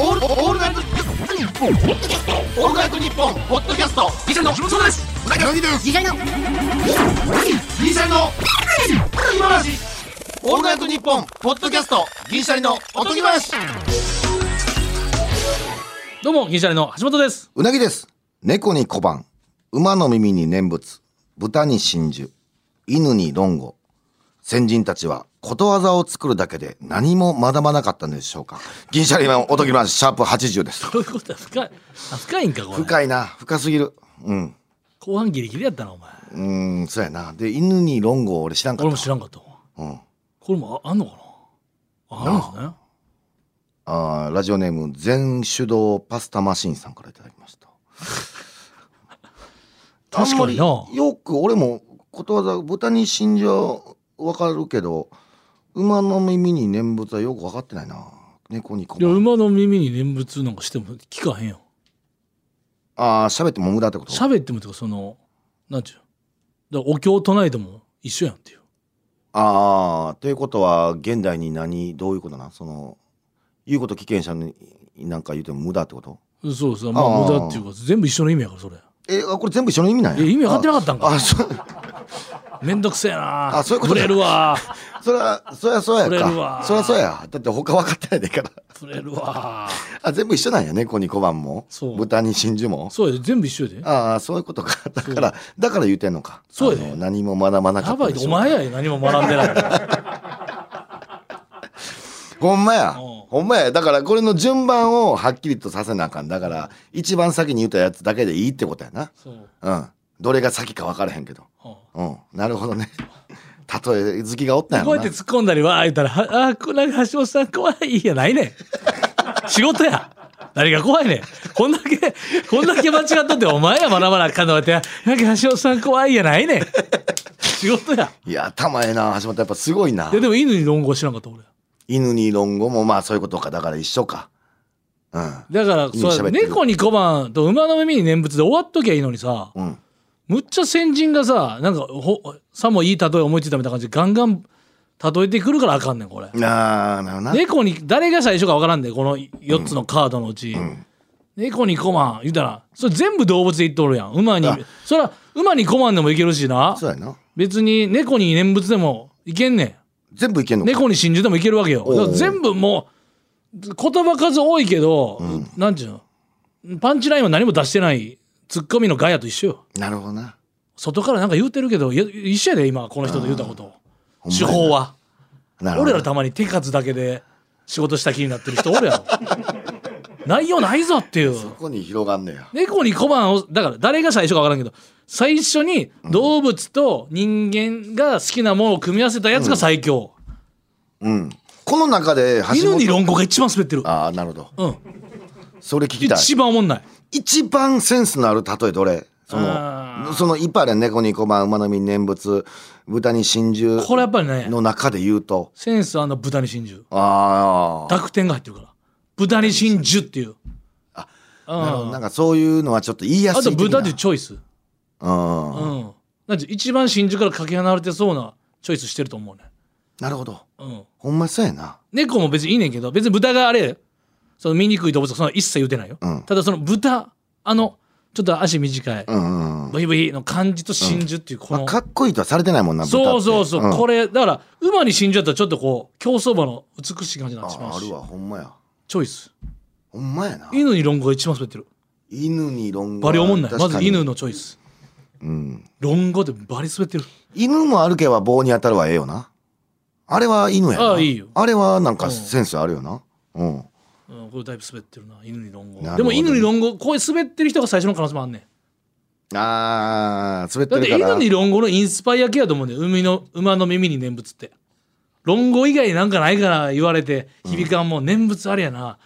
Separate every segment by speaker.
Speaker 1: オールオールナイトニッポン。オールナイトニッポンポッドキャスト。ギシャリのそうです。うなぎの
Speaker 2: 次回の。
Speaker 1: ギシャリの今話オールナイトニッポンポッドキャスト。ギシャリの。おとぎ話。
Speaker 3: どうも銀シャリの。橋本です。
Speaker 4: うなぎです。猫に小判、馬の耳に念仏、豚に真珠、犬に論語。先人たちはことわざを作るだけで何も学ばなかったんでしょうか？銀シャリのおとぎ話、シャープ80です。
Speaker 3: どういうことだ？深いあ深いんかこれ
Speaker 4: 深いな、深すぎる。うん。
Speaker 3: 後半ギリギリやったなお前
Speaker 4: うーん、そうやな。で、犬に論語俺知らんか
Speaker 3: 俺も
Speaker 4: った。
Speaker 3: 知らんかったわ
Speaker 4: うん。
Speaker 3: これもああんのかな？ああるんですね
Speaker 4: あーラジオネーム、全手動パスタマシンさんからいただきました。
Speaker 3: 確かに
Speaker 4: よく俺もことわざ豚に真珠はわかるけど馬の耳に念仏はよく分かってないな。猫に小
Speaker 3: いや
Speaker 4: 判
Speaker 3: 馬の耳に念仏なんかしても聞かへんよ。
Speaker 4: ああ喋っても無駄ってこと？
Speaker 3: 喋ってもとかそのなんちゅうだお経唱えても一緒やんっていう。
Speaker 4: ああということは現代に何どういうことなその言うこと危険者になんか言うても無駄ってこと？
Speaker 3: そうそうまあ無駄っていうか全部一緒の意味やからそれ。
Speaker 4: えあこれ全部一緒の意味なんや？
Speaker 3: え意味分かってなかったんか？
Speaker 4: ああそう。
Speaker 3: めんどくせえな。
Speaker 4: あそういうこと
Speaker 3: ブレるわ
Speaker 4: それはそりゃそうやか。そりゃそうや。だって他分かってないでいいから。
Speaker 3: ブレるわ。
Speaker 4: あ全部一緒なんや猫に小判も。
Speaker 3: そう。
Speaker 4: 豚に真珠も。
Speaker 3: そうやで全部一緒やで。
Speaker 4: ああそういうことか。だからだから言うてんのか。
Speaker 3: そうや
Speaker 4: 何も学ばなか
Speaker 3: やばい
Speaker 4: ったでしょ
Speaker 3: でお前やで何も学んでない。
Speaker 4: ほんまや。
Speaker 3: うん。
Speaker 4: ほんまや。だからこれの順番をはっきりとさせなあかん。だから一番先に言ったやつだけでいいってことやな。
Speaker 3: そう。
Speaker 4: うん。どれが先か分からへんけど。
Speaker 3: うん。
Speaker 4: うん。なるほどね例え好きがおったんや
Speaker 3: こうやって突っ込んだりわー言ったら、はあー、こなんか橋本さん怖いやないねん。仕事や。何が怖いねん。こんだけ、こんだけ間違っとってお前や学ばなあかんのって、なんか橋本さん怖いやないねん。仕事や。
Speaker 4: いや頭ええな橋本やっぱすごいない
Speaker 3: やでも犬に論語知らんかった俺。
Speaker 4: 犬に論語もまあそういうことかだから一緒かうん
Speaker 3: だから、そう猫に小判と馬の耳に念仏で終わっときゃいいのにさ、
Speaker 4: うん
Speaker 3: むっちゃ先人がさ、なんかほ、さもいい例え思いついたみたいな感じでガンガン例えてくるからあかんねん、これ。
Speaker 4: ああなるほどな。
Speaker 3: 猫に誰が最初か分からんでこの4つのカードのうち、猫にコマン言うたらそれ全部動物で言っとるやん。馬に
Speaker 4: あ。
Speaker 3: それは馬にコマンでもいけるしな。
Speaker 4: そうやな。
Speaker 3: 別に猫に念仏でもいけんね
Speaker 4: 全部いけんの
Speaker 3: 猫に真珠でもいけるわけよ。全部もう言葉数多いけど、なんちゅうの？パンチラインは何も出してないツッコミのガヤと一緒よ。
Speaker 4: なるほどな。
Speaker 3: 外からなんか言うてるけど一緒やで今この人と言うたこと。手法は。俺らたまに手数だけで仕事した気になってる人おるやろ。内容ないぞっていう。
Speaker 4: ここに広がんねや。
Speaker 3: 猫に小判をだから誰が最初か分からんけど最初に動物と人間が好きなものを組み合わせたやつが最強、
Speaker 4: うん。この中で橋
Speaker 3: 犬に
Speaker 4: 本
Speaker 3: 論語が一番滑ってる。
Speaker 4: ああなるほど。
Speaker 3: うん。
Speaker 4: それ聞きたい。
Speaker 3: 一番おもんない
Speaker 4: 一番センスのある例えどれ？そ
Speaker 3: あ
Speaker 4: のそのいっぱいあるやん猫に小判馬の実念仏豚に真珠
Speaker 3: これやっぱりね
Speaker 4: の中で言うと。
Speaker 3: センスあの豚に真珠。
Speaker 4: ああ
Speaker 3: 濁点が入ってるから。豚に真珠っていう。
Speaker 4: あ
Speaker 3: うん。
Speaker 4: なるほど。なんかそういうのはちょっと言いやす
Speaker 3: あ
Speaker 4: い的な。
Speaker 3: と豚っていうチョイス。
Speaker 4: うん。
Speaker 3: うん。なんて一番真珠からかけ離れてそうなチョイスしてると思うね。
Speaker 4: なるほど。
Speaker 3: うん。
Speaker 4: ほんまそうやな。
Speaker 3: 猫も別にいいねんけど別に豚があれその醜い動物そんな一切言うてないよ、
Speaker 4: うん。
Speaker 3: ただその豚あのちょっと足短い、
Speaker 4: うんうんうん。
Speaker 3: ブヒブヒの感じと真珠っていうこの、
Speaker 4: まあかっこいいとはされてないもんな豚って。
Speaker 3: そうそう。そう、
Speaker 4: ん。
Speaker 3: これだから馬に真珠だったらちょっとこう競走馬の美しい感じになってしまうし。
Speaker 4: ああるわほんまや。
Speaker 3: チョイス。
Speaker 4: ほんまやな。
Speaker 3: 犬に論語が一番滑ってる。
Speaker 4: 犬に論語
Speaker 3: バリおもんない。まず犬のチョイス。
Speaker 4: うん。
Speaker 3: 論語ってバリ滑ってる。
Speaker 4: 犬も歩けば棒に当たるはええよな。あれは犬やな。
Speaker 3: ああいいよ。
Speaker 4: あれはなんかセンスあるよな。うん
Speaker 3: うん、これだいぶ滑ってるな。犬に論語でも犬に論語こういう滑ってる人が最初の可能性もあんねん。
Speaker 4: あー滑って
Speaker 3: だって
Speaker 4: るから
Speaker 3: 犬に論語のインスパイア系やと思うんだよ海の馬の耳に念仏って。論語以外なんかないから言われて響かんもん。念仏あれやな、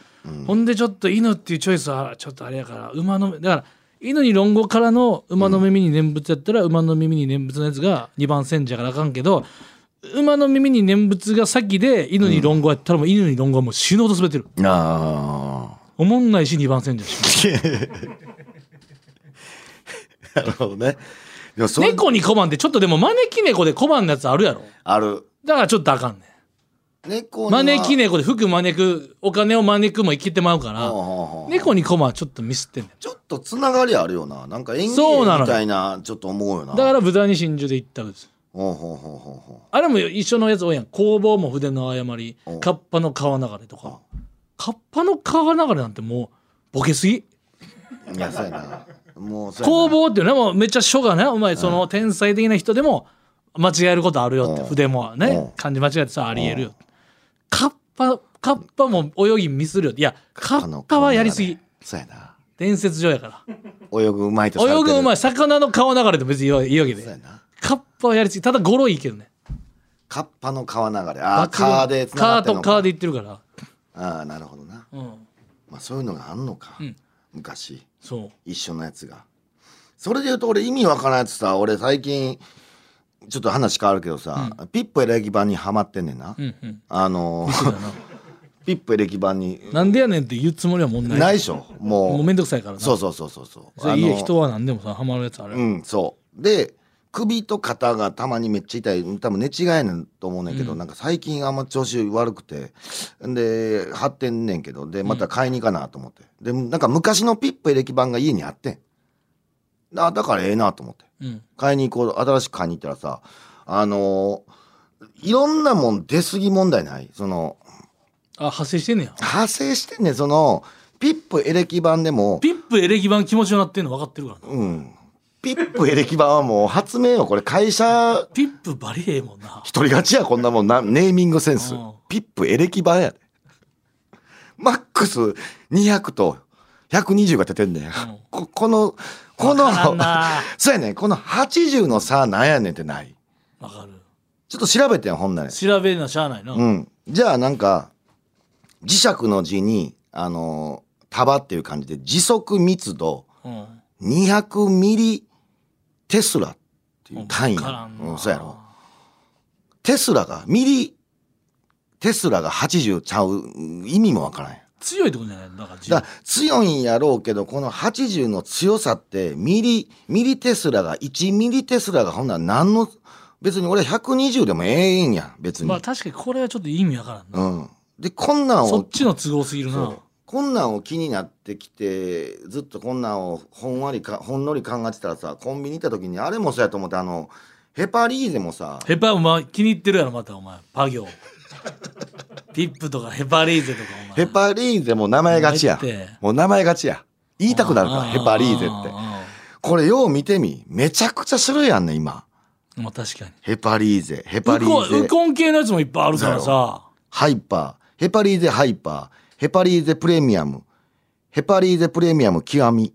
Speaker 3: ほんでちょっと犬っていうチョイスはちょっとあれやから馬のだから犬に論語からの馬の耳に念仏やったら、馬の耳に念仏のやつが2番煎じやからあかんけど馬の耳に念仏が先で犬に論語やったらもう犬に論語はもう死ぬほど滑ってる。
Speaker 4: あ
Speaker 3: おもんないし2番煎じやし
Speaker 4: あなるほどね。でもそれ
Speaker 3: 猫に小判ってちょっとでも招き猫で小判のやつあるやろ。
Speaker 4: ある。
Speaker 3: だからちょっとあかんねん。
Speaker 4: 猫には
Speaker 3: 招き猫で服招くお金を招くも生きてまうから
Speaker 4: ほうほうほう
Speaker 3: 猫にコマはちょっとミスってんねん。
Speaker 4: ちょっとつながりあるよな。なんか演
Speaker 3: そうなの
Speaker 4: みたいなちょっと思うよな。
Speaker 3: だから豚に真珠で行ったんですあれも一緒のやつ多いやん。工房も筆の誤り。
Speaker 4: うん。
Speaker 3: カッパの川流れとか。カッパの川流れなんてもうボケすぎ。
Speaker 4: ういやそうやな。もう
Speaker 3: 工房っていうのはもうめっちゃ書がねお前その天才的な人でも間違えることあるよって
Speaker 4: うん。
Speaker 3: 筆も
Speaker 4: うん。
Speaker 3: ね漢字間違えてさありえるよカッパカッパも泳ぎミスるよいやカッパはやりすぎ。
Speaker 4: そうやな。
Speaker 3: 伝説上やから。
Speaker 4: 泳ぐうまいと
Speaker 3: 泳ぐうまい魚の川流れと別にいいで。
Speaker 4: そうやな
Speaker 3: パはやりすぎ。ただ語呂いいけどね。
Speaker 4: カッパの川流れ。ああ川でつながってんのか。
Speaker 3: 川と川で言ってるから。
Speaker 4: ああなるほどな、
Speaker 3: うん。
Speaker 4: まあ、そういうのがあんのか、
Speaker 3: うん。
Speaker 4: 昔。
Speaker 3: そう。
Speaker 4: 一緒のやつが。それで言うと俺意味わからんやつさ。俺最近ちょっと話変わるけどさ、ピップエレキ版にハマってんねんな、
Speaker 3: うんうん。
Speaker 4: あのー ピップエレキ版に。
Speaker 3: なんでやねんって言うつもりはもうない。
Speaker 4: ないでしょ。もう。
Speaker 3: もうめんどくさいからな。
Speaker 4: そうそうそうそうそう。
Speaker 3: そ
Speaker 4: あの
Speaker 3: 人は何でもさハマるやつある、
Speaker 4: うんそう。で首と肩がたまにめっちゃ痛い。多分寝違いねんと思うねんけど、なんか最近あんま調子悪くて。で張ってんねんけど。でまた買いに行かなと思って、でなんか昔のピップエレキ版が家にあってん。あだからええなと思って。
Speaker 3: うん。
Speaker 4: 買いに行こう新しく買いに行ったらさあのーいろんなもん出過ぎ問題ない？その
Speaker 3: あ派生してんねや。
Speaker 4: 派生してんねん。そのピップエレキ版でも。
Speaker 3: ピップエレキ版気持ちよなってんの分かってるからな。
Speaker 4: うんピップエレキ版はもう発明よこれ会社。
Speaker 3: ピップバリええもんな。
Speaker 4: 一人勝ちやこんなもんなネーミングセンス。
Speaker 3: うん。
Speaker 4: ピップエレキ版やで。マックス200と120が出てんねん、ここのこの そうやねん。この80の差なんやねんってない。
Speaker 3: 分かる。
Speaker 4: ちょっと調べてんほんなら。
Speaker 3: 調べるのはしゃあないな、
Speaker 4: うん。じゃあなんか磁石の字にあのー束っていう感じで時速密度
Speaker 3: うん。
Speaker 4: 200ミリテスラっていう単位や。うん、そうやろ。テスラがミリテスラが80ちゃう意味もわからん
Speaker 3: 強いってことじゃない？だから
Speaker 4: 強いんやろうけどこの80の強さってミリミリテスラが1ミリテスラがほんなら何の別に俺120でもええんや別に、
Speaker 3: まあ確かにこれはちょっと意味わからんな、
Speaker 4: うん。でこんなん
Speaker 3: そ
Speaker 4: を
Speaker 3: っちの都合すぎるな
Speaker 4: そうこんなんを気になってきてずっとこんなんをほんわりかほんのり考えてたらさコンビニ行った時にあれもそうやと思ってあのヘパリーゼもさ
Speaker 3: ヘパお前気に入ってるやろまたお前。パ行。ピップとかヘパリーゼとかお前。
Speaker 4: ヘパリーゼも名前がちや。もう名前がちや。言いたくなるからヘパリーゼって。
Speaker 3: あ
Speaker 4: これよう見てみ。めちゃくちゃ種類あんねん今。
Speaker 3: ーまあ確かに。
Speaker 4: ヘパリーゼヘパリーゼ。
Speaker 3: コン系のやつもいっぱいあるからさ。
Speaker 4: ハイパー。ヘパリーゼハイパーヘパリーゼプレミアム。ヘパリーゼプレミアム極み。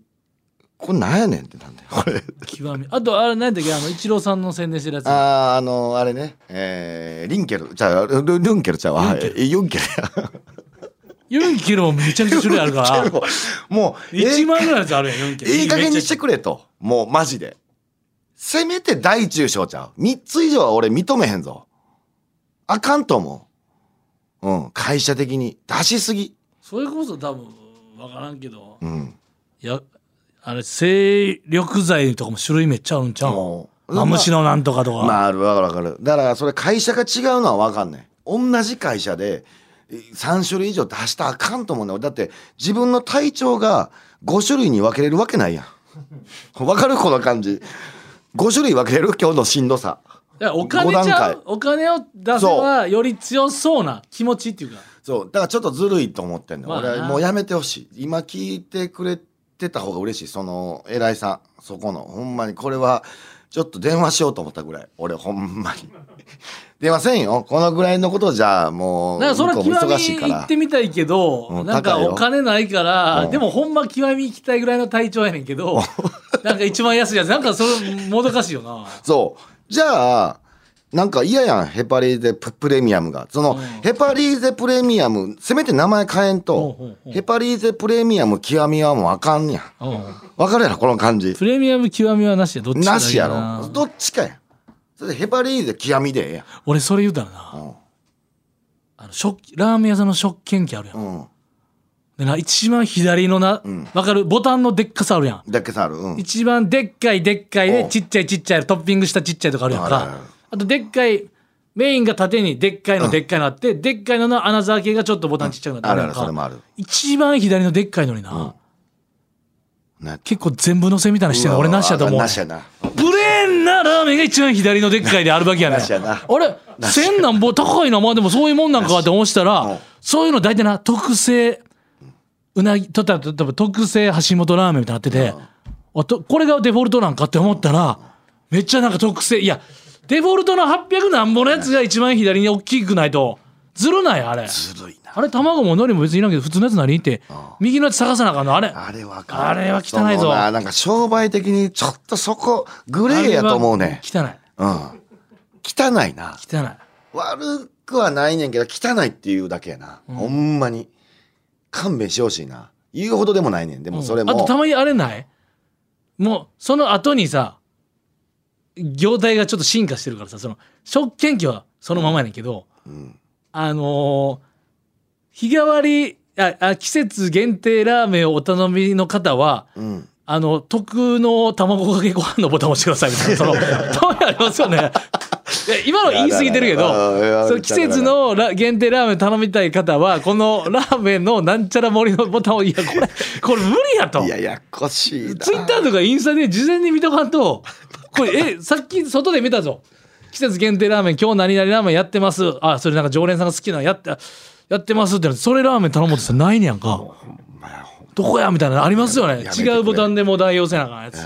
Speaker 4: これなんやねんってなんだよ。これ。
Speaker 3: 極み。あとあれ何だっけ？あのイチローさんの宣伝してるやつ。
Speaker 4: あーあのあれね。えー、リンケル。じゃあルンケルちゃうわ。
Speaker 3: ユンケル。
Speaker 4: えユンケルや。
Speaker 3: ユンケルもめちゃくちゃ種類あるから。
Speaker 4: もうえ
Speaker 3: 1万ぐらいのやつあるやんユンケル。
Speaker 4: いい加減にして
Speaker 3: く
Speaker 4: くれと。もうマジで。せめて大中小ちゃう。3つ以上は俺認めへんぞ。あかんと思う。うん会社的に。出しすぎ
Speaker 3: それこそ多分分からんけど
Speaker 4: うん。
Speaker 3: いやあれ精力剤とかも種類めっちゃあるんちゃう？
Speaker 4: もう。
Speaker 3: マムシのなんとかとか、
Speaker 4: まああるわかるわかる。だからそれ会社が違うのは分かんない。同じ会社で3種類以上出したらあかんと思うねだって自分の体調が5種類に分けれるわけないやん。分かるこの感じ。5種類分けれる？今日のしんどさ。
Speaker 3: いやお金
Speaker 4: 五段階。
Speaker 3: ちゃうお金を出せばより強そうな気持ちっていうか
Speaker 4: そう。だからちょっとずるいと思ってんの、
Speaker 3: まあな。
Speaker 4: 俺もうやめてほしい。今聞いてくれてた方が嬉しい。その偉いさん。そこの。ほんまに。これはちょっと電話しようと思ったぐらい。俺ほんまに。電話せんよ。このぐらいのことじゃもう
Speaker 3: だからそれは
Speaker 4: 向こうも
Speaker 3: 極み
Speaker 4: 忙しいから。
Speaker 3: 行ってみたいけど、
Speaker 4: うん
Speaker 3: なんか
Speaker 4: 高いよ。
Speaker 3: お金ないから、
Speaker 4: うん。
Speaker 3: でもほんま極み行きたいぐらいの体調やねんけど なんか一番安いやつ。なんかそれもどかしいよな。
Speaker 4: そう。じゃあなんか嫌やんヘパリーゼププレミアムが。その、
Speaker 3: うん。
Speaker 4: ヘパリーゼプレミアムせめて名前変えんと、ヘパリーゼプレミアム極みはもうあかんやん。
Speaker 3: うん。
Speaker 4: わかるやろこの感じ。
Speaker 3: プレミアム極みはなしやどっちか
Speaker 4: な。しや
Speaker 3: な
Speaker 4: ろ。どっちかや。んそれでヘパリーゼ極みでええやん。
Speaker 3: 俺それ言うたらな、あの食ラーメン屋さんの食券機あるやん、
Speaker 4: うん。
Speaker 3: でな一番左のな、わかる？ボタンのでっかさあるやん。
Speaker 4: だけさある。うん。
Speaker 3: 一番でっかいでっかいでちっちゃいちっちゃいトッピングしたちっちゃいとかあるやんか
Speaker 4: あ
Speaker 3: とでっかいメインが縦にでっかいのでっかいのあって、でっかいのの穴開けがちょっとボタンちっちゃくなって
Speaker 4: あるあるそれもある。
Speaker 3: 一番左のでっかいのにな、
Speaker 4: ね
Speaker 3: 結構全部のせみたいなのしてるの俺なしやと思う。
Speaker 4: なしやな。
Speaker 3: ブレーンなラーメンが一番左のでっかいであるわけやねん。あれ千な。んぼ高いなまあでもそういうもんなんかって思ってたら、
Speaker 4: うん。
Speaker 3: そういうの大体な特製うなぎとったら例えば特製橋本ラーメンみたいになってて、あとこれがデフォルトなんかって思ったらめっちゃなんか特製いやデフォルトの800何本のやつが一番左に大きくないと。ずるないあれ。
Speaker 4: ずるいな。
Speaker 3: あれ卵も海苔も別にいらんけど普通のやつ何って。右のやつ探さなあかんのあれ。
Speaker 4: あれはあ
Speaker 3: れは汚いぞ。
Speaker 4: ななんか商売的にちょっとそこグレーやと思うね。
Speaker 3: あれは
Speaker 4: うん。汚いな。
Speaker 3: 汚い。汚い
Speaker 4: 悪くはないねんけど汚いっていうだけやな、ほんまに。勘弁してほしいな。言うほどでもないねん。でもそれも、
Speaker 3: あとたまにあれない？もうその後にさ業態がちょっと進化してるからさその食券機はそのままやねんけど、
Speaker 4: ん
Speaker 3: あのー日替わりああ季節限定ラーメンをお頼みの方は
Speaker 4: うん
Speaker 3: あの特の卵かけご飯のボタンを押してくださいみたいなその たまにありますよね。今の言い過ぎてるけどその季節のラ限定ラーメン頼みたい方はこのラーメンのなんちゃら盛りのボタンをいやこれこれ無理やと。
Speaker 4: いややっこしいな。
Speaker 3: ツイッターとかインスタで事前に見とかんとこれえさっき外で見たぞ。季節限定ラーメン今日何々ラーメンやってます。あそれなんか常連さんが好きなのやってやってますってそれラーメン頼もうとしたらないねやんか。どこやみたいなのありますよね。違うボタンでもう代用せなあかんやつ。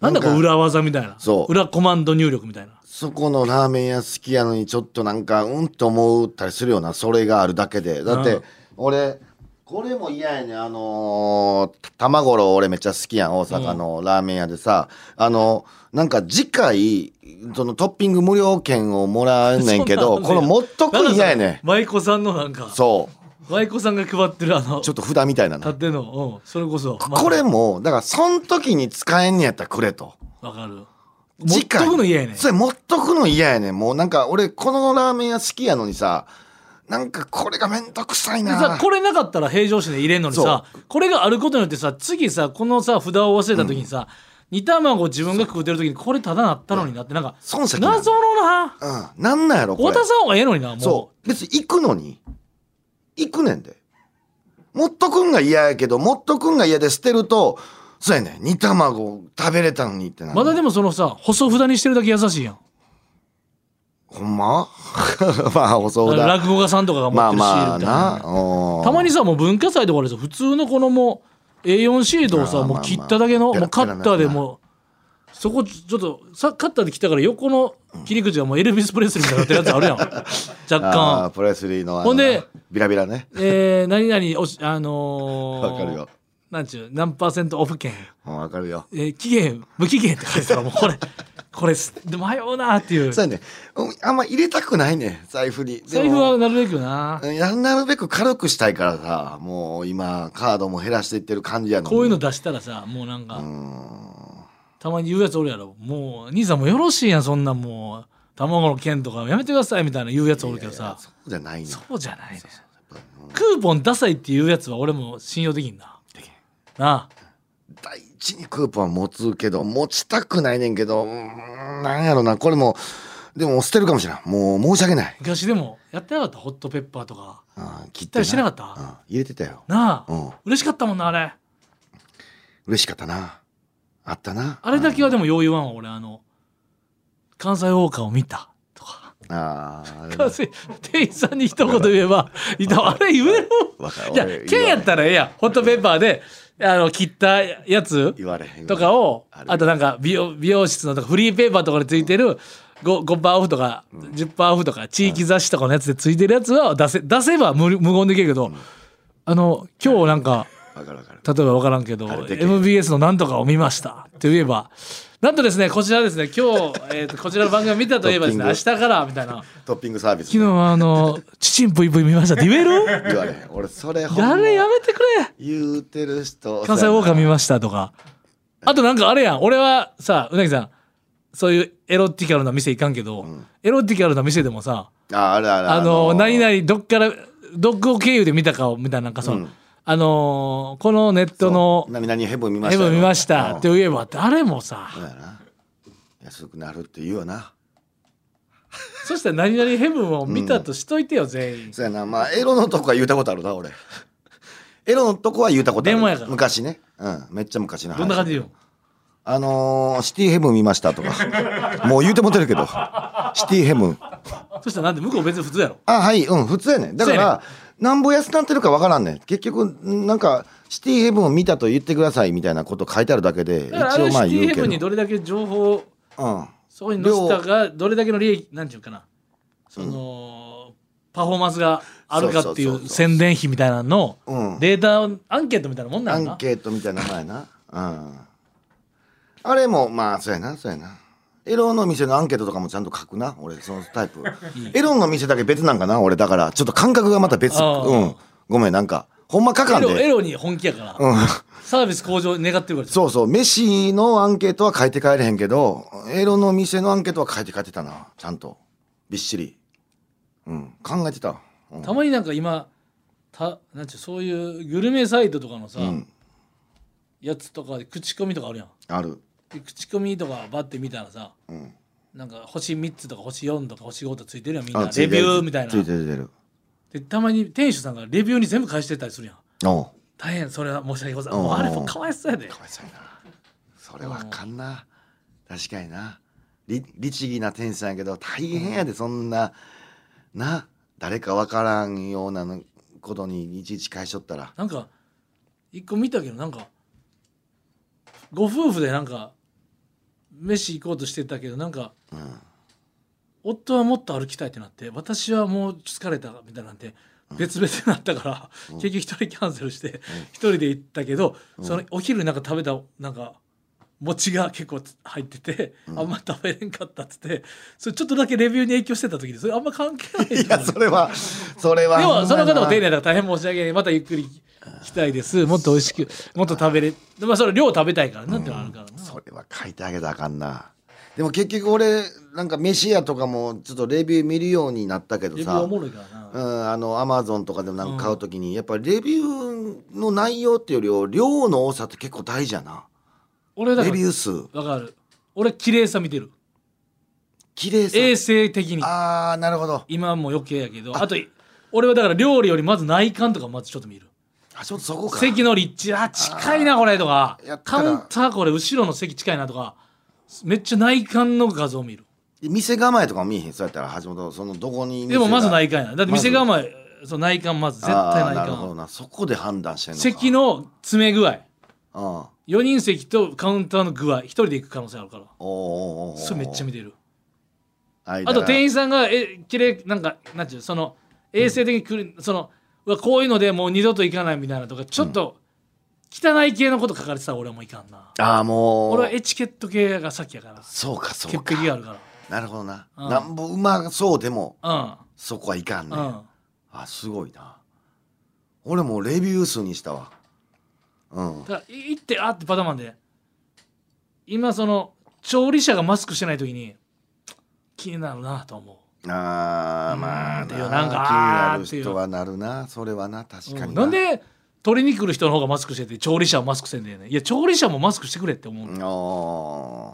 Speaker 3: なんだこう裏技みたいな。
Speaker 4: そう。
Speaker 3: 裏コマンド入力みたいな。
Speaker 4: そこのラーメン屋好きやのにちょっとなんかうんと思ったりするようなそれがあるだけで。だって
Speaker 3: うん。
Speaker 4: 俺これも嫌やねん。あのー卵ろ俺めっちゃ好きやん。大阪のラーメン屋でさ、あのなんか次回そのトッピング無料券をもらうねんけどこの持っとくん嫌やねん。
Speaker 3: 舞妓さんのなんか。
Speaker 4: そう。
Speaker 3: 舞妓さんが配ってるあの
Speaker 4: ちょっと札みたいなな
Speaker 3: 縦の。うん。それこそ。
Speaker 4: これもだからそん時に使えんねやったらくれと。
Speaker 3: わかる。持っ
Speaker 4: 次回
Speaker 3: とくの嫌やねん。
Speaker 4: それ持っとくの嫌やねん。もうなんか俺このラーメン屋好きやのにさなんかこれがめんどくさい
Speaker 3: で
Speaker 4: な
Speaker 3: さこれなかったら平常心で入れんのにさこれがあることによってさ次さこのさ札を忘れた時にさ、煮卵自分が食うてる時にこれただなったのになってなんか
Speaker 4: 損先な
Speaker 3: 謎のな。
Speaker 4: うん。なんなんやろこれ。
Speaker 3: 渡さん方がええのになもう。
Speaker 4: そう。別に行くのに。行くねんで。持っとくんが嫌やけど持っとくんが嫌で捨てるとそうやねん。煮卵食べれたのにってなる。
Speaker 3: まだでもそのさ細札にしてるだけ優しいやん
Speaker 4: ほんま？まあ細だ。
Speaker 3: 落語家さんとかが持
Speaker 4: まあ
Speaker 3: ってるシール
Speaker 4: まあ
Speaker 3: みたい。な、
Speaker 4: な。うん。
Speaker 3: たまにさもう文化祭とかでさ普通のこのもう A4 シートをさもう切っただけの
Speaker 4: まあまあ
Speaker 3: もうカッターでもうそこちょっとさカッターで切ったから横の切り口がもうエルビス・プレスリーみたいになってるやつあるやん。若
Speaker 4: あ
Speaker 3: 干
Speaker 4: ープレスリーの
Speaker 3: ほんで
Speaker 4: ビラビラね。
Speaker 3: えー、何々おしあのー、
Speaker 4: わかるよ
Speaker 3: なんちゅう何パーセントオフ券、
Speaker 4: うんわかるよ。
Speaker 3: えー、期限無期限って書いてたらもう これこれ迷うなっていう。
Speaker 4: そうやね。うんあんま入れたくないね財布に。
Speaker 3: 財布はなるべくな。
Speaker 4: やなるべく軽くしたいからさもう今カードも減らしていってる感じやのに。
Speaker 3: こういうの出したらさもうなんかたまに言うやつおるやろ。もう兄さんもよろしいやんそんなんもう。卵の券とかやめてくださいみたいな言うやつおるけどさ。
Speaker 4: そうじゃないね
Speaker 3: そうじゃないねクーポンダサいっていうやつは俺も信用できんななあ。
Speaker 4: 大事にクーポン持つけど持ちたくないねんけどうーんなんやろな。これもでも捨てるかもしれん。もう申し訳ない。
Speaker 3: 昔でもやってなかった？ホットペッパーとか。
Speaker 4: うん切
Speaker 3: ったりしてなかった？
Speaker 4: うん入れてたよ。
Speaker 3: なあ、
Speaker 4: うん。
Speaker 3: 嬉しかったもんなあれ。
Speaker 4: 嬉しかったな。あったな。
Speaker 3: あれだけはでもよう言わんわ俺あの関西ウォーカーを見た。とか。
Speaker 4: あーあれ
Speaker 3: 関西店員さんに一言言えばいたあれ言える？
Speaker 4: わかる。
Speaker 3: じゃあ
Speaker 4: 俺
Speaker 3: 券やったらええやん。ホットペッパーであの切ったやつ？
Speaker 4: 言われへん
Speaker 3: とかを
Speaker 4: あ
Speaker 3: となんか美容美容室のとかフリーペーパーとかについてる 5%, 5オフとか10%オフとか地域雑誌とかのやつでついてるやつは出せ出せば無無言でいけるけど、あの今日なんか例えば分からんけど MBS のなんとかを見ましたって言えばなんとですねこちらですね今日、えーとこちらの番組を見たといえばですね明日からみたいな。
Speaker 4: トッピングサービス
Speaker 3: 昨日はあの「チチンプイプイ見ました」って言える？
Speaker 4: 言われ俺それ
Speaker 3: 誰やめてくれ。
Speaker 4: 言うてる人
Speaker 3: 関西ウォーカー見ましたとか。あとなんかあれやん。俺はさうなぎさんそういうエロティカルな店行かんけど、エロティカルな店でもさ
Speaker 4: ああるある
Speaker 3: あの
Speaker 4: ー。
Speaker 3: 何々どっからどこ経由で見たかをみたいななんかその、
Speaker 4: うん
Speaker 3: あのーこのネットの
Speaker 4: 何々ヘブン見ました
Speaker 3: ブン見ました
Speaker 4: うん。
Speaker 3: って言えば誰もさ
Speaker 4: そうやな。安くなるって言うよな。
Speaker 3: そしたら何々ヘブンを見たとしといてよ、全員。
Speaker 4: そうやな。まあエロのとこは言うたことあるな俺。エロのとこは言うたことある。
Speaker 3: 電話やから。
Speaker 4: 昔ね。うん。めっちゃ昔の話。
Speaker 3: どんな感じで言うの
Speaker 4: あのーシティヘブン見ましたとか。もう言うてもてるけど。シティヘブン。
Speaker 3: そしたらなんで向こう別に普通やろ？
Speaker 4: あはい。うん普通やねん。だか
Speaker 3: そうや
Speaker 4: らなんぼ安なってるかわからんねん。結局んなんかシティヘブンを見たと言ってくださいみたいなこと書いてあるだけで一
Speaker 3: だからあの
Speaker 4: 応まあ
Speaker 3: シティヘブンに
Speaker 4: 言うけど
Speaker 3: どれだけ情報を
Speaker 4: うん。
Speaker 3: そこに載せたがどれだけの利益なんていうかな。その、パフォーマンスがあるかってい
Speaker 4: そう
Speaker 3: 宣伝費みたいなの
Speaker 4: うん。
Speaker 3: データアンケートみたいなもんな
Speaker 4: ア
Speaker 3: んな。
Speaker 4: ンケートみたいな名前な。うん。あれもまあそうやなそうやなエロの店のアンケートとかもちゃんと書くな。俺そのタイプ。エロの店だけ別なんかな俺。だからちょっと感覚がまた別。うん。ごめんなんかほんま書かん
Speaker 3: エロエ
Speaker 4: で
Speaker 3: ロに本気やから、
Speaker 4: うん。
Speaker 3: サービス向上願ってるから。
Speaker 4: そうそう。飯のアンケートは書いて帰れへんけどエロの店のアンケートは書いて帰ってたな。ちゃんと。びっしり。うん。考えてた、うん。
Speaker 3: たまになんか今たなんていうそういうグルメサイトとかのさ、
Speaker 4: うん。
Speaker 3: やつとかで口コミとかあるやん。
Speaker 4: ある
Speaker 3: で口コミとかバッて見たらさ
Speaker 4: うん。
Speaker 3: なんか星3つとか星4とか星5とかついてるやんみんな。レビューみたいな。
Speaker 4: ついてるついてる。
Speaker 3: でたまに店主さんがレビューに全部返してたりするやん。大変それは申し訳ござい
Speaker 4: うん。
Speaker 3: ませんあれもかわいそうやで。
Speaker 4: かわいそうやな。それわかんな。確かにな。り律儀な店主やけど大変やでそんな。な誰かわからんようなのことにいちいち返しとったら。
Speaker 3: なんか一個見たけどなんかご夫婦でなんか飯行こうとしてたけどなんか
Speaker 4: うん。
Speaker 3: 夫はもっと歩きたいってなって私はもう疲れたみたいなんで別々になったから、結局一人キャンセルして一人で行ったけど、そのお昼なんか食べたなんか餅が結構入ってて、あんま食べれんかったっつってそれちょっとだけレビューに影響してた時にそれあんま関係ない
Speaker 4: いやそれはそれは。
Speaker 3: でもその方も丁
Speaker 4: 寧
Speaker 3: 寧だから大変申し訳ない。またゆっくり来たいです。もっと美味しくもっと食べれまあそれ量食べたいからなってのはあるからな、
Speaker 4: それは書いてあげたらあかんな。でも結局俺なんか飯屋とかもちょっとレビュー見るようになったけどさ。
Speaker 3: レビューおもろいからな、
Speaker 4: うん、あのアマゾンとかでもなんか買うときに、やっぱりレビューの内容っていうより量の多さって結構大事やな。
Speaker 3: 俺だ
Speaker 4: レビュー数。
Speaker 3: わかる。俺綺麗さ見てる。
Speaker 4: 綺麗さ。
Speaker 3: 衛生的に。
Speaker 4: ああなるほど。
Speaker 3: 今も余計やけど。あと俺はだから料理よりまず内観とかまずちょっと見る
Speaker 4: あちょっとそこか。
Speaker 3: 席の立地あ近いなこれとか。カウンターこれ後ろの席近いなとか。めっちゃ内観の画像見る。
Speaker 4: 店構えとかも見えへん？そうやったら橋本そのどこに
Speaker 3: でもまず
Speaker 4: い
Speaker 3: 内観やだって店構えそう内観まず絶対内
Speaker 4: なるほど
Speaker 3: 観
Speaker 4: な。そこで判断してんのか。
Speaker 3: 席の詰め具合。
Speaker 4: あ
Speaker 3: 4人席とカウンターの具合。1人で行く可能性あるから。
Speaker 4: おーお
Speaker 3: それめっちゃ見てる。
Speaker 4: あ
Speaker 3: あと店員さんがえ綺麗なんかなんていうその衛生的にくる、そのうわこういうのでもう二度と行かないみたいなとかちょっと汚い系のこと書かれてたら俺はもういかんな。
Speaker 4: ああもう。
Speaker 3: 俺はエチケット系が先やから。
Speaker 4: そうかそう
Speaker 3: 潔
Speaker 4: か
Speaker 3: 癖があるか
Speaker 4: なるほどな、
Speaker 3: うん。
Speaker 4: なんぼうまそうでも
Speaker 3: ら
Speaker 4: そこはいかんね、
Speaker 3: うん。うん
Speaker 4: あすごいな。俺もうレビュー数にしたわ。うん。
Speaker 3: だからい行ってあってパターンで。今その調理者がマスクしてない時に気になるなと思
Speaker 4: あーまあな
Speaker 3: なんか
Speaker 4: 気になる人はなるな。それはな確
Speaker 3: う、
Speaker 4: かに
Speaker 3: うん。なんで取りに来る人の方がマスクしてて調理者はマスクせんでね。いや調理者もマスクしてくれって思う、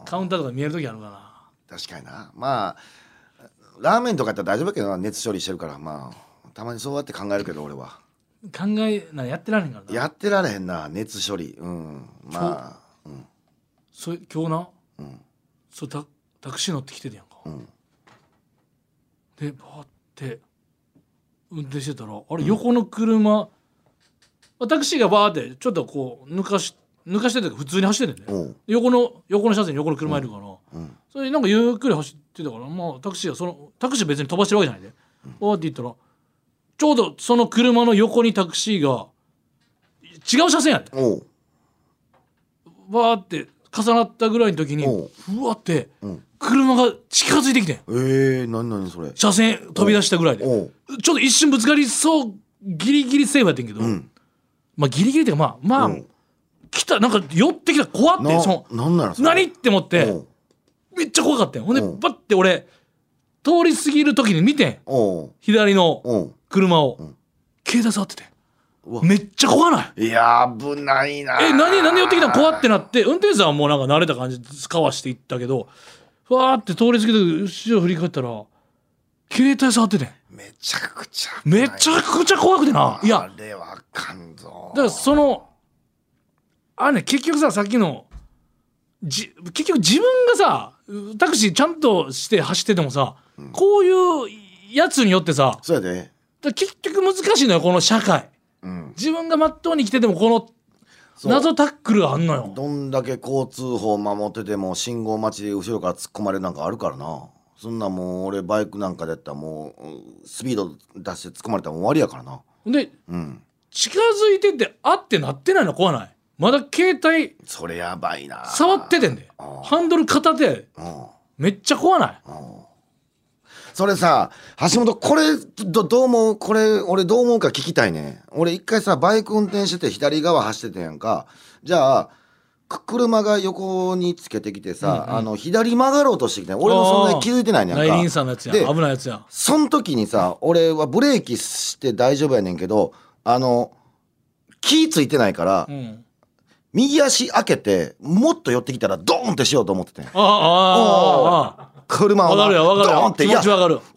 Speaker 3: カウンターとか見える時あるから
Speaker 4: 確かにな。まあラーメンとかやったら大丈夫やけどな熱処理してるからまあたまにそうやって考えるけど俺は。
Speaker 3: 考えなやってられへんからな。
Speaker 4: やってられへんな熱処理。うん。まあう。ん。
Speaker 3: それ今日な。
Speaker 4: うん。
Speaker 3: そうタタクシー乗ってきててやんか、
Speaker 4: うん
Speaker 3: でバーって運転してたらあれ横の車、まあタクシーがバーってちょっとこう抜かし抜かしてたけど普通に走ってんね。横の横の車線に横の車いるから、
Speaker 4: うん。
Speaker 3: それなんかゆっくり走ってたからまあタクシーがそのタクシー別に飛ばしてるわけじゃないで、バーって言ったらちょうどその車の横にタクシーが違う車線やってバーって重なったぐらいの時に
Speaker 4: おう。
Speaker 3: ふわって
Speaker 4: うん。
Speaker 3: 車が近づいてきてん。
Speaker 4: えー、何何それ？
Speaker 3: 車線飛び出したぐらいで。
Speaker 4: おう。
Speaker 3: ちょっと一瞬ぶつかりそうギリギリセーフやってんけど、
Speaker 4: うん。
Speaker 3: まあギリギリっていうかまあまあ、
Speaker 4: うん。
Speaker 3: 来たなんか寄ってきた怖って
Speaker 4: な
Speaker 3: その
Speaker 4: なんなのそれ？
Speaker 3: 何って思って
Speaker 4: おう。
Speaker 3: めっちゃ怖かったんほんで
Speaker 4: うん。
Speaker 3: バッて俺通り過ぎる時に見てん。
Speaker 4: おう。
Speaker 3: 左の
Speaker 4: おう。
Speaker 3: 車を、
Speaker 4: ん。
Speaker 3: 携帯触っててめっちゃ怖ない？
Speaker 4: いや危ないな
Speaker 3: え何何で寄ってきたの？怖ってなって運転手さんはもうなんか慣れた感じでかわしていったけどふわーって通り過ぎて後ろ振り返ったら携帯触っててん。
Speaker 4: めちゃくちゃ
Speaker 3: めちゃくちゃ怖くてな。いや
Speaker 4: あれはあかんぞ
Speaker 3: だからそのあれね結局ささっきのじ結局自分がさタクシーちゃんとして走っててもさ、こういうやつによってさ
Speaker 4: そうやで。
Speaker 3: 結局難しいのよこの社会。
Speaker 4: うん
Speaker 3: 自分がまっとうに来ててもこの謎タックルがあんのよ。
Speaker 4: どんだけ交通法守ってても信号待ちで後ろから突っ込まれるなんかあるからな。そんなもう俺バイクなんかでやったらもううんスピード出して突っ込まれたら終わりやからな。
Speaker 3: で
Speaker 4: うん。
Speaker 3: 近づいてってあってなってないの？怖ない？まだ携帯
Speaker 4: それやばいな。
Speaker 3: 触っててんで。ハンドル片手。
Speaker 4: うん。
Speaker 3: めっちゃ怖ない？
Speaker 4: それさ橋本これどどう思う？これ俺どう思うか聞きたいね。俺一回さバイク運転してて左側走っててんやんか。じゃあく車が横につけてきてさ、あの左曲がろうとしてきてん。俺もそんなに気づいてないねんか。
Speaker 3: 内輪差のやつや
Speaker 4: で
Speaker 3: 危ないやつや
Speaker 4: そん時にさ俺はブレーキして大丈夫やねんけどあの気ついてないから、
Speaker 3: うん。
Speaker 4: 右足開けてもっと寄ってきたらドーンってしようと思っててん。
Speaker 3: ああああああ
Speaker 4: 車をな
Speaker 3: わかるよわかるよ。
Speaker 4: ドーンっていや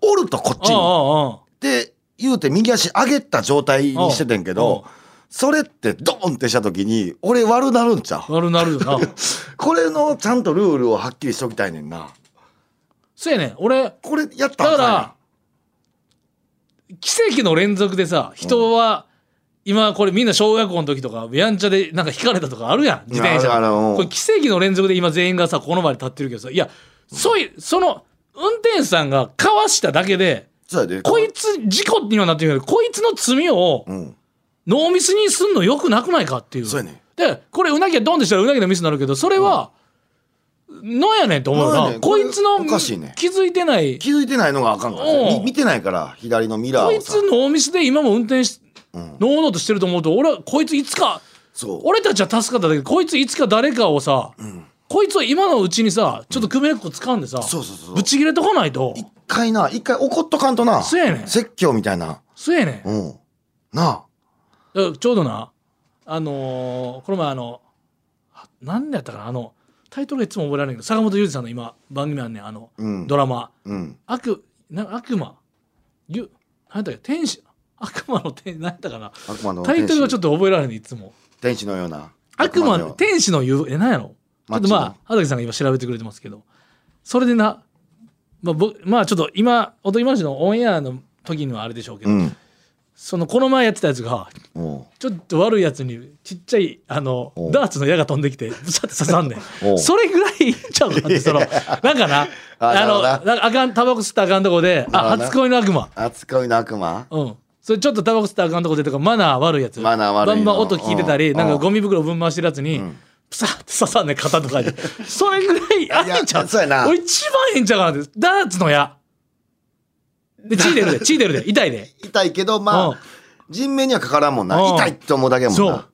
Speaker 4: おる。とこっちに。
Speaker 3: あああ
Speaker 4: って言うて右足上げた状態にしててんけ
Speaker 3: う
Speaker 4: ど
Speaker 3: ん。
Speaker 4: それってドーンってした時に俺悪なるんちゃう？
Speaker 3: 悪なるよな。
Speaker 4: これのちゃんとルールをはっきりしときたいねんな。
Speaker 3: そうやねん。俺
Speaker 4: これやった
Speaker 3: だか
Speaker 4: ら
Speaker 3: 奇跡の連続でさ人は今これみんな小学校の時とかやんちゃでなんか引かれたとかあるやん。自転車。これ奇跡の連続で今全員がさこの場で立ってるけどさいやそういうその運転手さんがかわしただけで
Speaker 4: そうやで。
Speaker 3: こいつ事故にはなってるけどこいつの罪を
Speaker 4: うん。
Speaker 3: ノーミスにすんのよくなくないかっていう。
Speaker 4: そうやね。
Speaker 3: でこれうなぎがドンってしたらうなぎのミスになるけどそれは、なんやねんと思うな、
Speaker 4: なんやねん。
Speaker 3: こいつの
Speaker 4: これおかしいね。
Speaker 3: 気づいてない。
Speaker 4: 気づいてないのがあかんからね。
Speaker 3: うん。
Speaker 4: み見てないから左のミラ
Speaker 3: こい
Speaker 4: ーをさ。
Speaker 3: つノーミスで今も運転し、
Speaker 4: うん。
Speaker 3: ノーノーとしてると思うと俺はこいついつか
Speaker 4: そう。
Speaker 3: 俺たちは助かっただけどこいついつか誰かをさ、こいつは今のうちにさちょっと組めっこ掴んでさ、
Speaker 4: そうそうそう。
Speaker 3: ぶち切れとかないと。
Speaker 4: 一回な一回怒っとかんとな。
Speaker 3: そうやねん。
Speaker 4: 説教みたいな。
Speaker 3: そうやねん。
Speaker 4: うん。な
Speaker 3: だからちょうどなあのーこの前あのあ何だったかなあのタイトルがいつも覚えられないけど坂本龍二さんの今番組あんねんあの、
Speaker 4: うん。
Speaker 3: ドラマ。
Speaker 4: うん。
Speaker 3: 悪な悪魔。ゆ何だっけ天使。悪魔の天何やったかな。
Speaker 4: 悪魔の
Speaker 3: タイトルがちょ
Speaker 4: っ
Speaker 3: っと覚えられないいつも。
Speaker 4: と天使のような。
Speaker 3: 悪魔天使の言うえ何やろちょっとまあ畑さんが今調べてくれてますけど。それでなまあぼまあちょっと今おとぎ話のオンエアの時にはあれでしょうけど、
Speaker 4: うん。
Speaker 3: そのこの前やってたやつがちょっと悪いやつにちっちゃいあのダーツの矢が飛んできてブシャって刺さんねん。それぐらいいっちゃうかなってその なんかな。
Speaker 4: あ
Speaker 3: のなんかあかんタバコ吸ったらあかんとこであ初恋の悪魔。
Speaker 4: 扱いの悪魔？
Speaker 3: うん。それちょっとタバコ吸ったらあかんとこでとかマナー悪いやつ。
Speaker 4: マナー悪いの。
Speaker 3: バンバン音聞いてたり
Speaker 4: うん。
Speaker 3: なんかゴミ袋ぶん回してるやつに
Speaker 4: ん
Speaker 3: プサって刺さんねん肩とかでそれぐらいあえんちゃう
Speaker 4: そうやな。
Speaker 3: 俺一番ええんちゃうかなって。ダーツの矢。で血出るで血出るで。痛いで。
Speaker 4: 痛いけどま
Speaker 3: うん。
Speaker 4: あ人命にはかからんもんな。
Speaker 3: うん。
Speaker 4: 痛いって思うだけやもん
Speaker 3: そう。
Speaker 4: な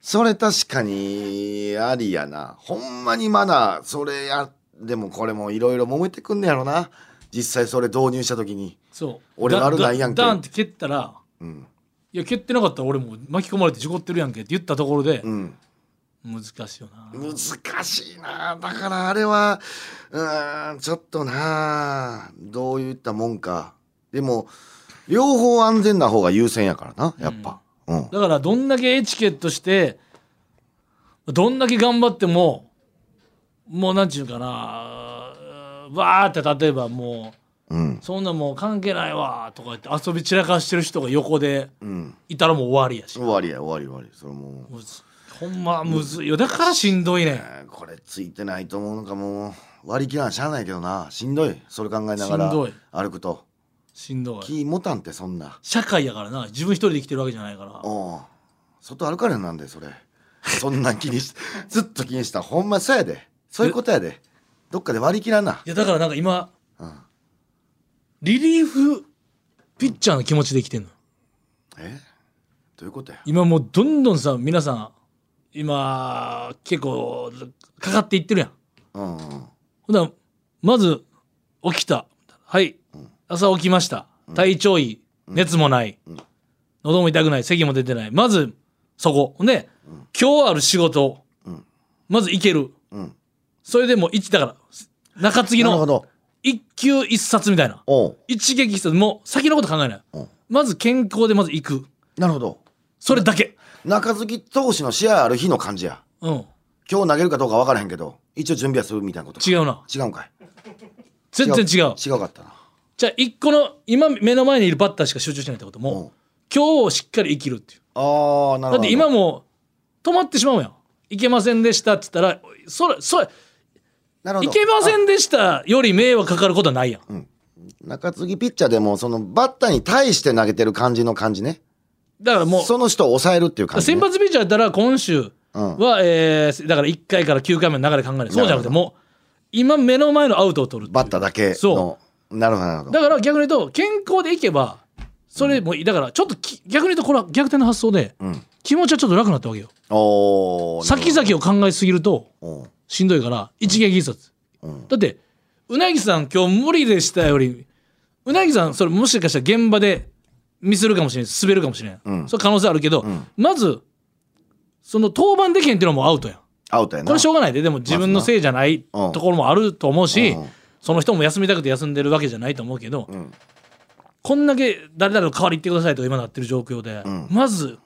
Speaker 4: それ確かにありやな。ほんまにマナーそれやでもこれもいろいろ揉めてくんねやろな。実際それ導入した時に。
Speaker 3: そう。
Speaker 4: 俺悪ないやんけ。
Speaker 3: ダダンって蹴ったら
Speaker 4: うん。
Speaker 3: いや蹴ってなかったら俺も巻き込まれて事故ってるやんけって言ったところで
Speaker 4: うん
Speaker 3: 難しいよな。
Speaker 4: 難しいな。だからあれはうーんちょっとな。どういったもんか。でも両方安全な方が優先やからなやっぱ。うん、
Speaker 3: だからどんだけエチケットしてどんだけ頑張ってももうなんちゅうかな。わーって例えばも
Speaker 4: うん。
Speaker 3: うそんなもう関係ないわとか言って遊び散らかしてる人が横で
Speaker 4: うん。
Speaker 3: いたらもう終わりやし。
Speaker 4: 終わりや終わり終わり。それもう
Speaker 3: ほんまむずいよ。だからしんどいね
Speaker 4: これついてないと思うのかも。う割り切らんしゃあないけどな。しんどい。それ考えながら歩くと。
Speaker 3: しんどい。
Speaker 4: 気持たんってそんな。
Speaker 3: 社会やからな。自分一人で生きてるわけじゃないから。
Speaker 4: おう。外歩かれんなんでそれ。そんなん気にし ずっと気にした。らほんまそうやで。そういうことやで。どっかで割り切らんな。い
Speaker 3: やだからなんか今
Speaker 4: うん。
Speaker 3: リリーフピッチャーの気持ちで生きてんの。
Speaker 4: え？どういうことや？
Speaker 3: 今もうどんどんさ皆さん今結構かかっていってるやん。
Speaker 4: うんうん。
Speaker 3: まず起きた。はい。朝起きました。体調いい。熱もない。喉も痛くない。咳も出てない。まずそこ。ほんで今日ある仕事。
Speaker 4: うん。
Speaker 3: まず行ける。
Speaker 4: うん。
Speaker 3: それでもう一だから。中継ぎの一球一冊みたいな。一撃一冊。もう先のこと考えない。
Speaker 4: う。ん
Speaker 3: まず健康でまず行く。
Speaker 4: なるほど。
Speaker 3: それだけ
Speaker 4: 中継ぎ投手の試合ある日の感じや。
Speaker 3: うん。
Speaker 4: 今日投げるかどうか分からへんけど一応準備はするみたいなこと。
Speaker 3: 違うな。
Speaker 4: 違うんかい？
Speaker 3: 全然違う。
Speaker 4: 違う。かったな。
Speaker 3: じゃあ一個の今目の前にいるバッターしか集中してないってこと。
Speaker 4: うん。
Speaker 3: も今日をしっかり生きるっていう。
Speaker 4: ああなるほど。
Speaker 3: だって今も止まってしまうやん。いけませんでしたっつったらそれそれ
Speaker 4: なるほど。
Speaker 3: いけませんでしたより迷惑かかることはないやん。
Speaker 4: 中継ぎピッチャーでもそのバッターに対して投げてる感じの感じね
Speaker 3: だからもう
Speaker 4: その人を抑えるっていう感じ、ね、
Speaker 3: 先発ピッチャーやったら今週
Speaker 4: うん。
Speaker 3: は、えーだから1回から9回目の流れ考えないそうじゃなくてもう今目の前のアウトを取る
Speaker 4: バッターだけの
Speaker 3: そ
Speaker 4: なるほどなるほど。
Speaker 3: だから逆に言うと健康でいけばそれもいい。だからちょっとき逆に言うとこれは逆転の発想で
Speaker 4: うん。
Speaker 3: 気持ちはちょっと楽になったわけよ。先々を考えすぎるとしんどいから一撃一冊
Speaker 4: うん。
Speaker 3: だってうなぎさん今日無理でしたよりうなぎさんそれもしかしたら現場でミスるかもしれない滑るかもしれない、
Speaker 4: うん。
Speaker 3: それ可能性あるけど、
Speaker 4: ん。
Speaker 3: まずその登板できへんっていうのはもうアウトやん。
Speaker 4: アウトやな。
Speaker 3: これしょうがないで。でも自分のせいじゃない
Speaker 4: うん。
Speaker 3: ところもあると思うし、
Speaker 4: うん。
Speaker 3: その人も休みたくて休んでるわけじゃないと思うけど、
Speaker 4: ん。
Speaker 3: こんだけ誰々の代わり行ってくださいとか今なってる状況で、
Speaker 4: ん。
Speaker 3: まず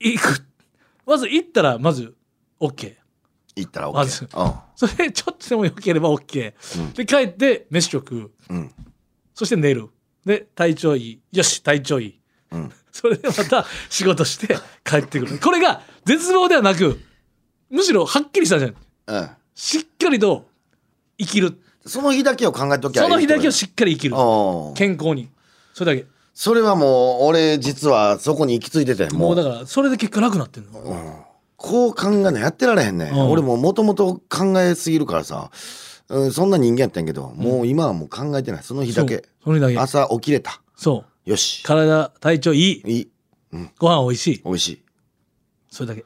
Speaker 3: 行く。まず行ったらまず OK
Speaker 4: 行ったら OK
Speaker 3: まず。
Speaker 4: う
Speaker 3: それちょっとでも良ければ OK、で帰って飯食う、
Speaker 4: うん。
Speaker 3: そして寝るで体調いい。よし体調いい、
Speaker 4: ん。
Speaker 3: それでまた仕事して帰ってくる。これが絶望ではなくむしろはっきりしたじゃん。
Speaker 4: んうん。
Speaker 3: しっかりと生きる。
Speaker 4: その日だけを考えときゃ
Speaker 3: その日だけをしっかり生きる。健康に。それだけ。
Speaker 4: それはもう俺実はそこに行き着いててもう。
Speaker 3: だからそれで結果楽になってんの、
Speaker 4: こう考えないやってられへんね、
Speaker 3: うん。
Speaker 4: 俺ももともと考えすぎるからさ、うん、そんな人間やったんやけど、もう今はもう考えてない。その日だけ。
Speaker 3: その日だけ。
Speaker 4: 朝起きれた。
Speaker 3: そう。
Speaker 4: よし。
Speaker 3: 体体調いい。
Speaker 4: いい。
Speaker 3: ご飯おいしい。
Speaker 4: 美味しい。
Speaker 3: それだけ。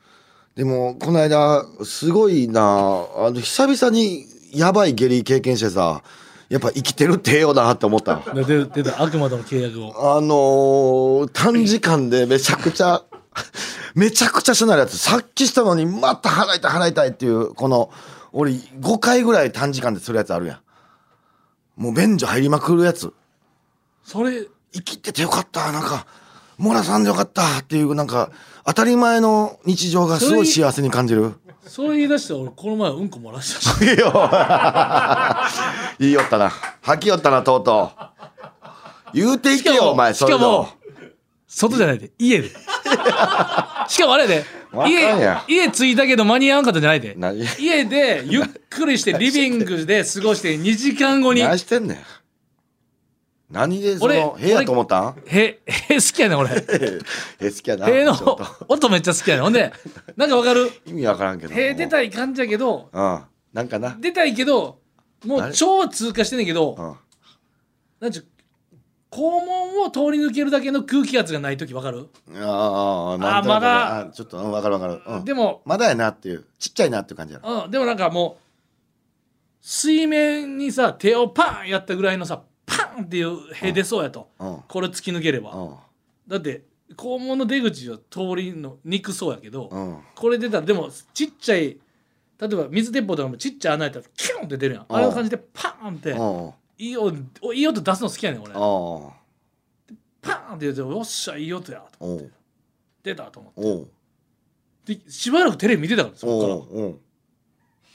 Speaker 4: でもこの間すごいなあの久々にやばい下痢経験してさやっぱ生きてるってええよなって思った。
Speaker 3: で出出た。悪魔との契約を。
Speaker 4: あのー短時間でめちゃくちゃ めちゃくちゃしなるやつ。さっきしたのにまた払いたい払いたいっていうこの俺5回ぐらい短時間でするやつあるやん。もう便所入りまくるやつ。
Speaker 3: それ
Speaker 4: 生きててよかった。なんかモラさんでよかったっていうなんか当たり前の日常がすごい幸せに感じる。
Speaker 3: それ言い出したら俺この前うんこ漏らしたし。
Speaker 4: いいよ。言いよったな。吐きよったなとうとう。言うていけよお前それ
Speaker 3: しかも
Speaker 4: の
Speaker 3: 外じゃないで家で。しかもあれやで。
Speaker 4: わかんや
Speaker 3: 家家着いたけど間に合わんかったんじゃないで。
Speaker 4: 何
Speaker 3: 家でゆっくりして リビングで過ごして2時間後に。
Speaker 4: 何してんねん。何でそ
Speaker 3: 俺
Speaker 4: の部屋と思ったん？
Speaker 3: へへ好きやねん俺。
Speaker 4: え好きやな
Speaker 3: への音めっちゃ好きやねん。ほんでなんかわかる？
Speaker 4: 意味わからんけど。
Speaker 3: へ出たい感じやけど
Speaker 4: うん。なんかな。
Speaker 3: 出たいけどもう
Speaker 4: あれ？
Speaker 3: 腸は通過してんねんけど
Speaker 4: うん。
Speaker 3: なんちゅう肛門を通り抜けるだけの空気圧がない時わかる？
Speaker 4: あああ
Speaker 3: あまだ
Speaker 4: あちょっとうんわかるわかる。うん。
Speaker 3: でも
Speaker 4: まだやなっていう。ちっちゃいなっていう感じやろ。
Speaker 3: うん、でもなんかもう水面にさ手をパンやったぐらいのさパンっていうへ出そうやと、
Speaker 4: うん。
Speaker 3: これ突き抜ければ、
Speaker 4: うん。
Speaker 3: だって肛門の出口は通りのにくそうやけど、
Speaker 4: うん。
Speaker 3: これ出たらでもちっちゃい例えば水鉄砲とかもちっちゃい穴やったらキュンって出るやん、
Speaker 4: うん
Speaker 3: あれの感じでパーンって、
Speaker 4: うん
Speaker 3: いい音いい音出すの好きやねん俺、
Speaker 4: うん
Speaker 3: パーンって出てよっしゃいい音やと
Speaker 4: おう。
Speaker 3: 出たと思って。でしばらくテレビ見てたからそこから。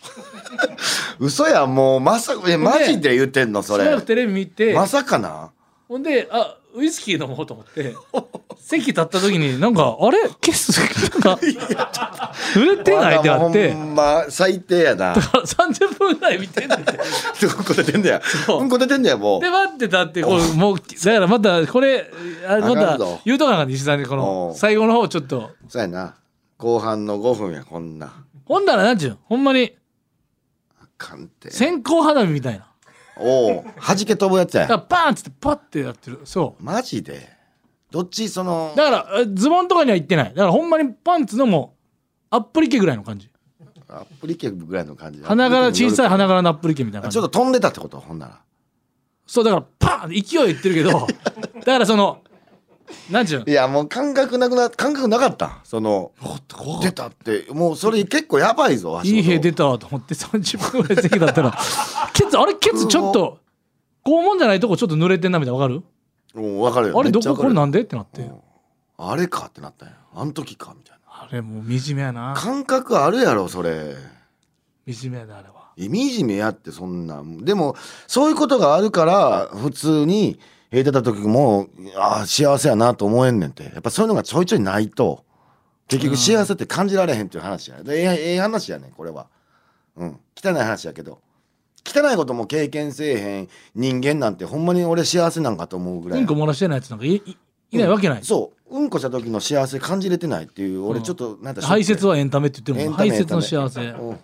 Speaker 4: 嘘やもうまさかえマジで言ってんのそれ。
Speaker 3: しばらくテレビ見て、
Speaker 4: まさかな。
Speaker 3: ほんで、あ、ウイスキー飲もうと思って、席立った時に、なんか、あれ？ケース、なんか、売れてないってなって。
Speaker 4: ほ、んま最低やな。
Speaker 3: 30分ぐらい見てんねんて。
Speaker 4: うんこ出てんだよ
Speaker 3: そう。
Speaker 4: うんこ出てんだよもう。
Speaker 3: で、待ってたって、これ、もう、だからまた、これ、あまた言うとかな西さんに、こ
Speaker 4: お
Speaker 3: の
Speaker 4: う、
Speaker 3: 最後の方、ちょっと、
Speaker 4: そうやな。後半の5分やこんな。
Speaker 3: ほんだら、なんちゅう、ほんまに、
Speaker 4: あかんて。
Speaker 3: 線香花火みたいな。
Speaker 4: おお弾け飛ぶやつや
Speaker 3: だから、パーンっつって、パッてやってる。そ
Speaker 4: マジで？どっちその？
Speaker 3: う。だから、えズボンとかには行ってない。だから、ほんまにパンツのもう、アップリケぐらいの感じ。
Speaker 4: アップリケぐらいの感じ
Speaker 3: 花柄、小さい花
Speaker 4: 柄
Speaker 3: 柄のアップリケみたいな感じ
Speaker 4: ちょっ。と飛んでたってこと？ほんなら
Speaker 3: そうだからパーンって勢い言ってるけど だからそのなんちゅうの
Speaker 4: いやもう感覚なくな感覚なかった。その出たって。もうそれ結構やばいぞ
Speaker 3: いい兵出
Speaker 4: た
Speaker 3: たと思って30分ぐらい席だったら。ケツあれケツちょっと肛門じゃないとこちょっと濡れてんなみたいなわかる？
Speaker 4: うん分かるよ。
Speaker 3: あれどこ？これなんで？ってなって。
Speaker 4: あれかってなったんや。あの時かみたいな。
Speaker 3: あれもう惨めやな。
Speaker 4: 感覚あるやろそれ。
Speaker 3: 惨めやであれは。
Speaker 4: 惨めやってそんなでもそういうことがあるから普通に入れてた時もああ幸せやなと思えんねんって。やっぱそういうのがちょいちょいないと結局幸せって感じられへんっていう話や。でええええ話やねんこれは。うん。汚い話やけど。汚いことも経験せえへん人間なんてほんまに俺幸せなんかと思うぐらい、
Speaker 3: うん。こ漏らしてないやつなんかいいいないわけない、
Speaker 4: そう。うんこした時の幸せ感じれてないっていう俺ちょっとなんか
Speaker 3: 排泄はエンタメって言ってるもん
Speaker 4: エンタメ
Speaker 3: 排泄の幸せ。
Speaker 4: うん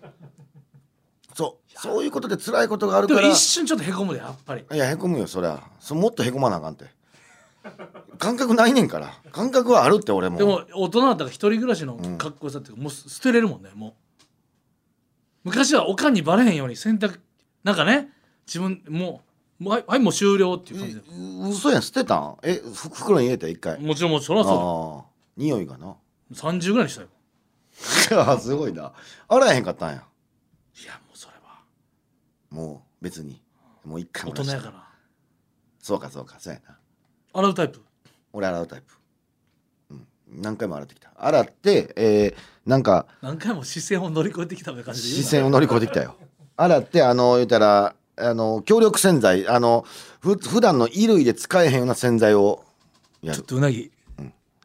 Speaker 4: そういうことで辛いことがある
Speaker 3: で
Speaker 4: から。
Speaker 3: も一瞬ちょっとへこむでやっぱり。
Speaker 4: いやへこむよそりゃ。そもっとへこまなあかんて。感覚ないねんから。感覚はあるって俺も。
Speaker 3: でも大人だったら一人暮らしのかっこよさっていうかもう捨てれるもんねもう。昔はおかんにバレへんように洗濯なんかね自分もうはいはいもう終了っていう感じで。
Speaker 4: う嘘やん。捨てたん？えふ袋に入れた？一回。
Speaker 3: もちろんもちろんそらそ
Speaker 4: ああ匂いがな。
Speaker 3: う30ぐらいにしたよ。
Speaker 4: あすごいな。洗えへんかったんや。
Speaker 3: いやもう
Speaker 4: 別にもう一回
Speaker 3: 大人やから。
Speaker 4: そうかそうかそうやな。
Speaker 3: 洗うタイプ？
Speaker 4: 俺洗うタイプ。うん。何回も洗ってきた。洗ってえー、なんか
Speaker 3: 何回も視線を乗り越えてきたみたいな感じで
Speaker 4: 視線を乗り越えてきたよ。洗ってあの言うたらあの強力洗剤あのふ普段の衣類で使えへんような洗剤をや
Speaker 3: ちょっ
Speaker 4: る
Speaker 3: とうなぎ、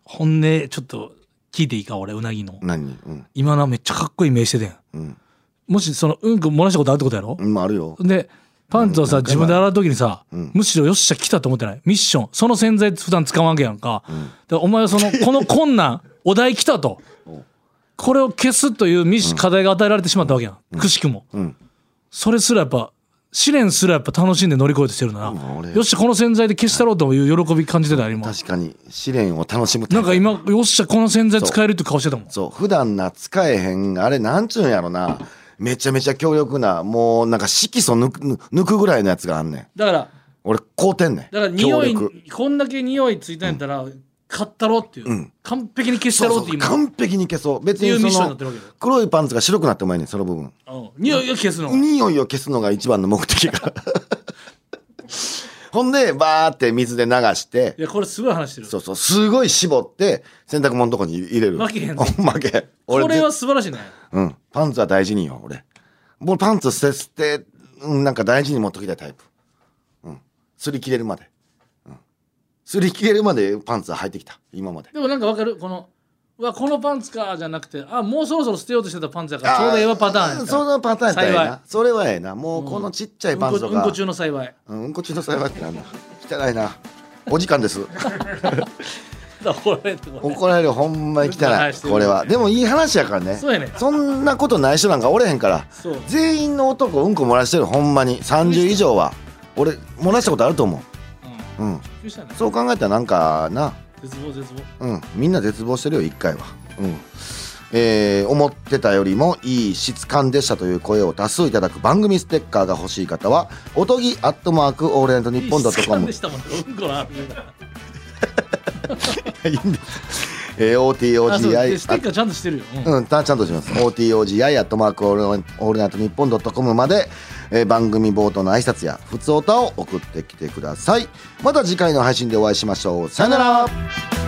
Speaker 3: 本音ちょっと聞いていいか？俺うなぎの。
Speaker 4: 何？うん。
Speaker 3: 今なめっちゃかっこいい名しててん。
Speaker 4: うん
Speaker 3: もしそのうんこ漏らしたことあるってことやろ、
Speaker 4: うんあるよ。
Speaker 3: でパンツをさ、
Speaker 4: うん
Speaker 3: 自分で洗う時にさ、
Speaker 4: うん。
Speaker 3: むしろよっしゃ来たと思ってない？ミッション。その洗剤普段使わんわけやんか,、だからお前はそのこの 困難お題来たと。
Speaker 4: お
Speaker 3: これを消すというミッシ課題が与えられてしまったわけやん、くしくも。
Speaker 4: うん。
Speaker 3: それすらやっぱ試練すらやっぱ楽しんで乗り越えてしてるな、
Speaker 4: うん俺。
Speaker 3: よっしゃこの洗剤で消したろうという喜び感じてた今
Speaker 4: 確かに。試練を楽しむタイプ。
Speaker 3: なんか今よっしゃこの洗剤使えるって顔してたもん。
Speaker 4: そう。普段な使えへんあれなんちゅうんやろなめちゃめちゃ強力なもうなんか色素抜く抜くぐらいのやつがあんねん。
Speaker 3: だから
Speaker 4: 俺買うてんねん。
Speaker 3: だから匂い
Speaker 4: 強力。
Speaker 3: こんだけ匂いついたんやったら、買ったろっていう、
Speaker 4: うん。
Speaker 3: 完璧に消した
Speaker 4: そうそう
Speaker 3: ろって今。
Speaker 4: 完璧に消そう。別
Speaker 3: っていうミッション
Speaker 4: にその
Speaker 3: になってるわけよ
Speaker 4: 黒いパンツが白くなってもいいねんその部分。
Speaker 3: うん匂いを消すの、
Speaker 4: 匂いを消すのが一番の目的やからほんでバーって水で流して
Speaker 3: いやこれすごい話してる。
Speaker 4: そうそうすごい絞って洗濯物のとこに入れる。
Speaker 3: 負けへんぞ
Speaker 4: 負け。
Speaker 3: これは
Speaker 4: ぜ
Speaker 3: 素晴らしいね。
Speaker 4: うん。パンツは大事によ俺。もうパンツ捨て捨て、うん、なんか大事に持っときたいタイプ。うん。擦り切れるまで。うん。擦り切れるまでパンツは履いてきた。今まで。
Speaker 3: でもなんかわかる？このうわこのパンツかじゃなくてあもうそろそろ捨てようとしてたパンツやからちょうどええわパターンや
Speaker 4: そのパターンやったらええ
Speaker 3: 幸
Speaker 4: なそれはええな。もうこのちっちゃい
Speaker 3: うん
Speaker 4: パンツか、
Speaker 3: ことうんこ中の幸い。
Speaker 4: うん、うんこ中の幸いってなんだ。汚いな。お時間です。怒られるほんまに汚い。これは。でもいい話やからね。
Speaker 3: そうやね。
Speaker 4: そんなことない人なんかおれへんから。
Speaker 3: そう。
Speaker 4: 全員の男うんこ漏らしてるほんまに30以上は。俺漏らしたことあると思
Speaker 3: う。ん。
Speaker 4: ううん。
Speaker 3: びっくりしたね。
Speaker 4: そう考えたらなんかな
Speaker 3: 絶望絶望。
Speaker 4: うん。みんな絶望してるよ一回は。うん。えー思ってたよりもいい質感でしたという声を多数いただく番組ステッカーが欲しい方はおとぎアットマークオールナイトニッポンドットコム。いいんです。えー、OTOGI
Speaker 3: でステッカーちゃんとしてるよ、うん。
Speaker 4: うん、たちゃんとします。OTOGI アットマークオールナイトニッポンドットコムまで、えー番組冒頭の挨拶や普通歌を送ってきてください。また次回の配信でお会いしましょう。さよなら。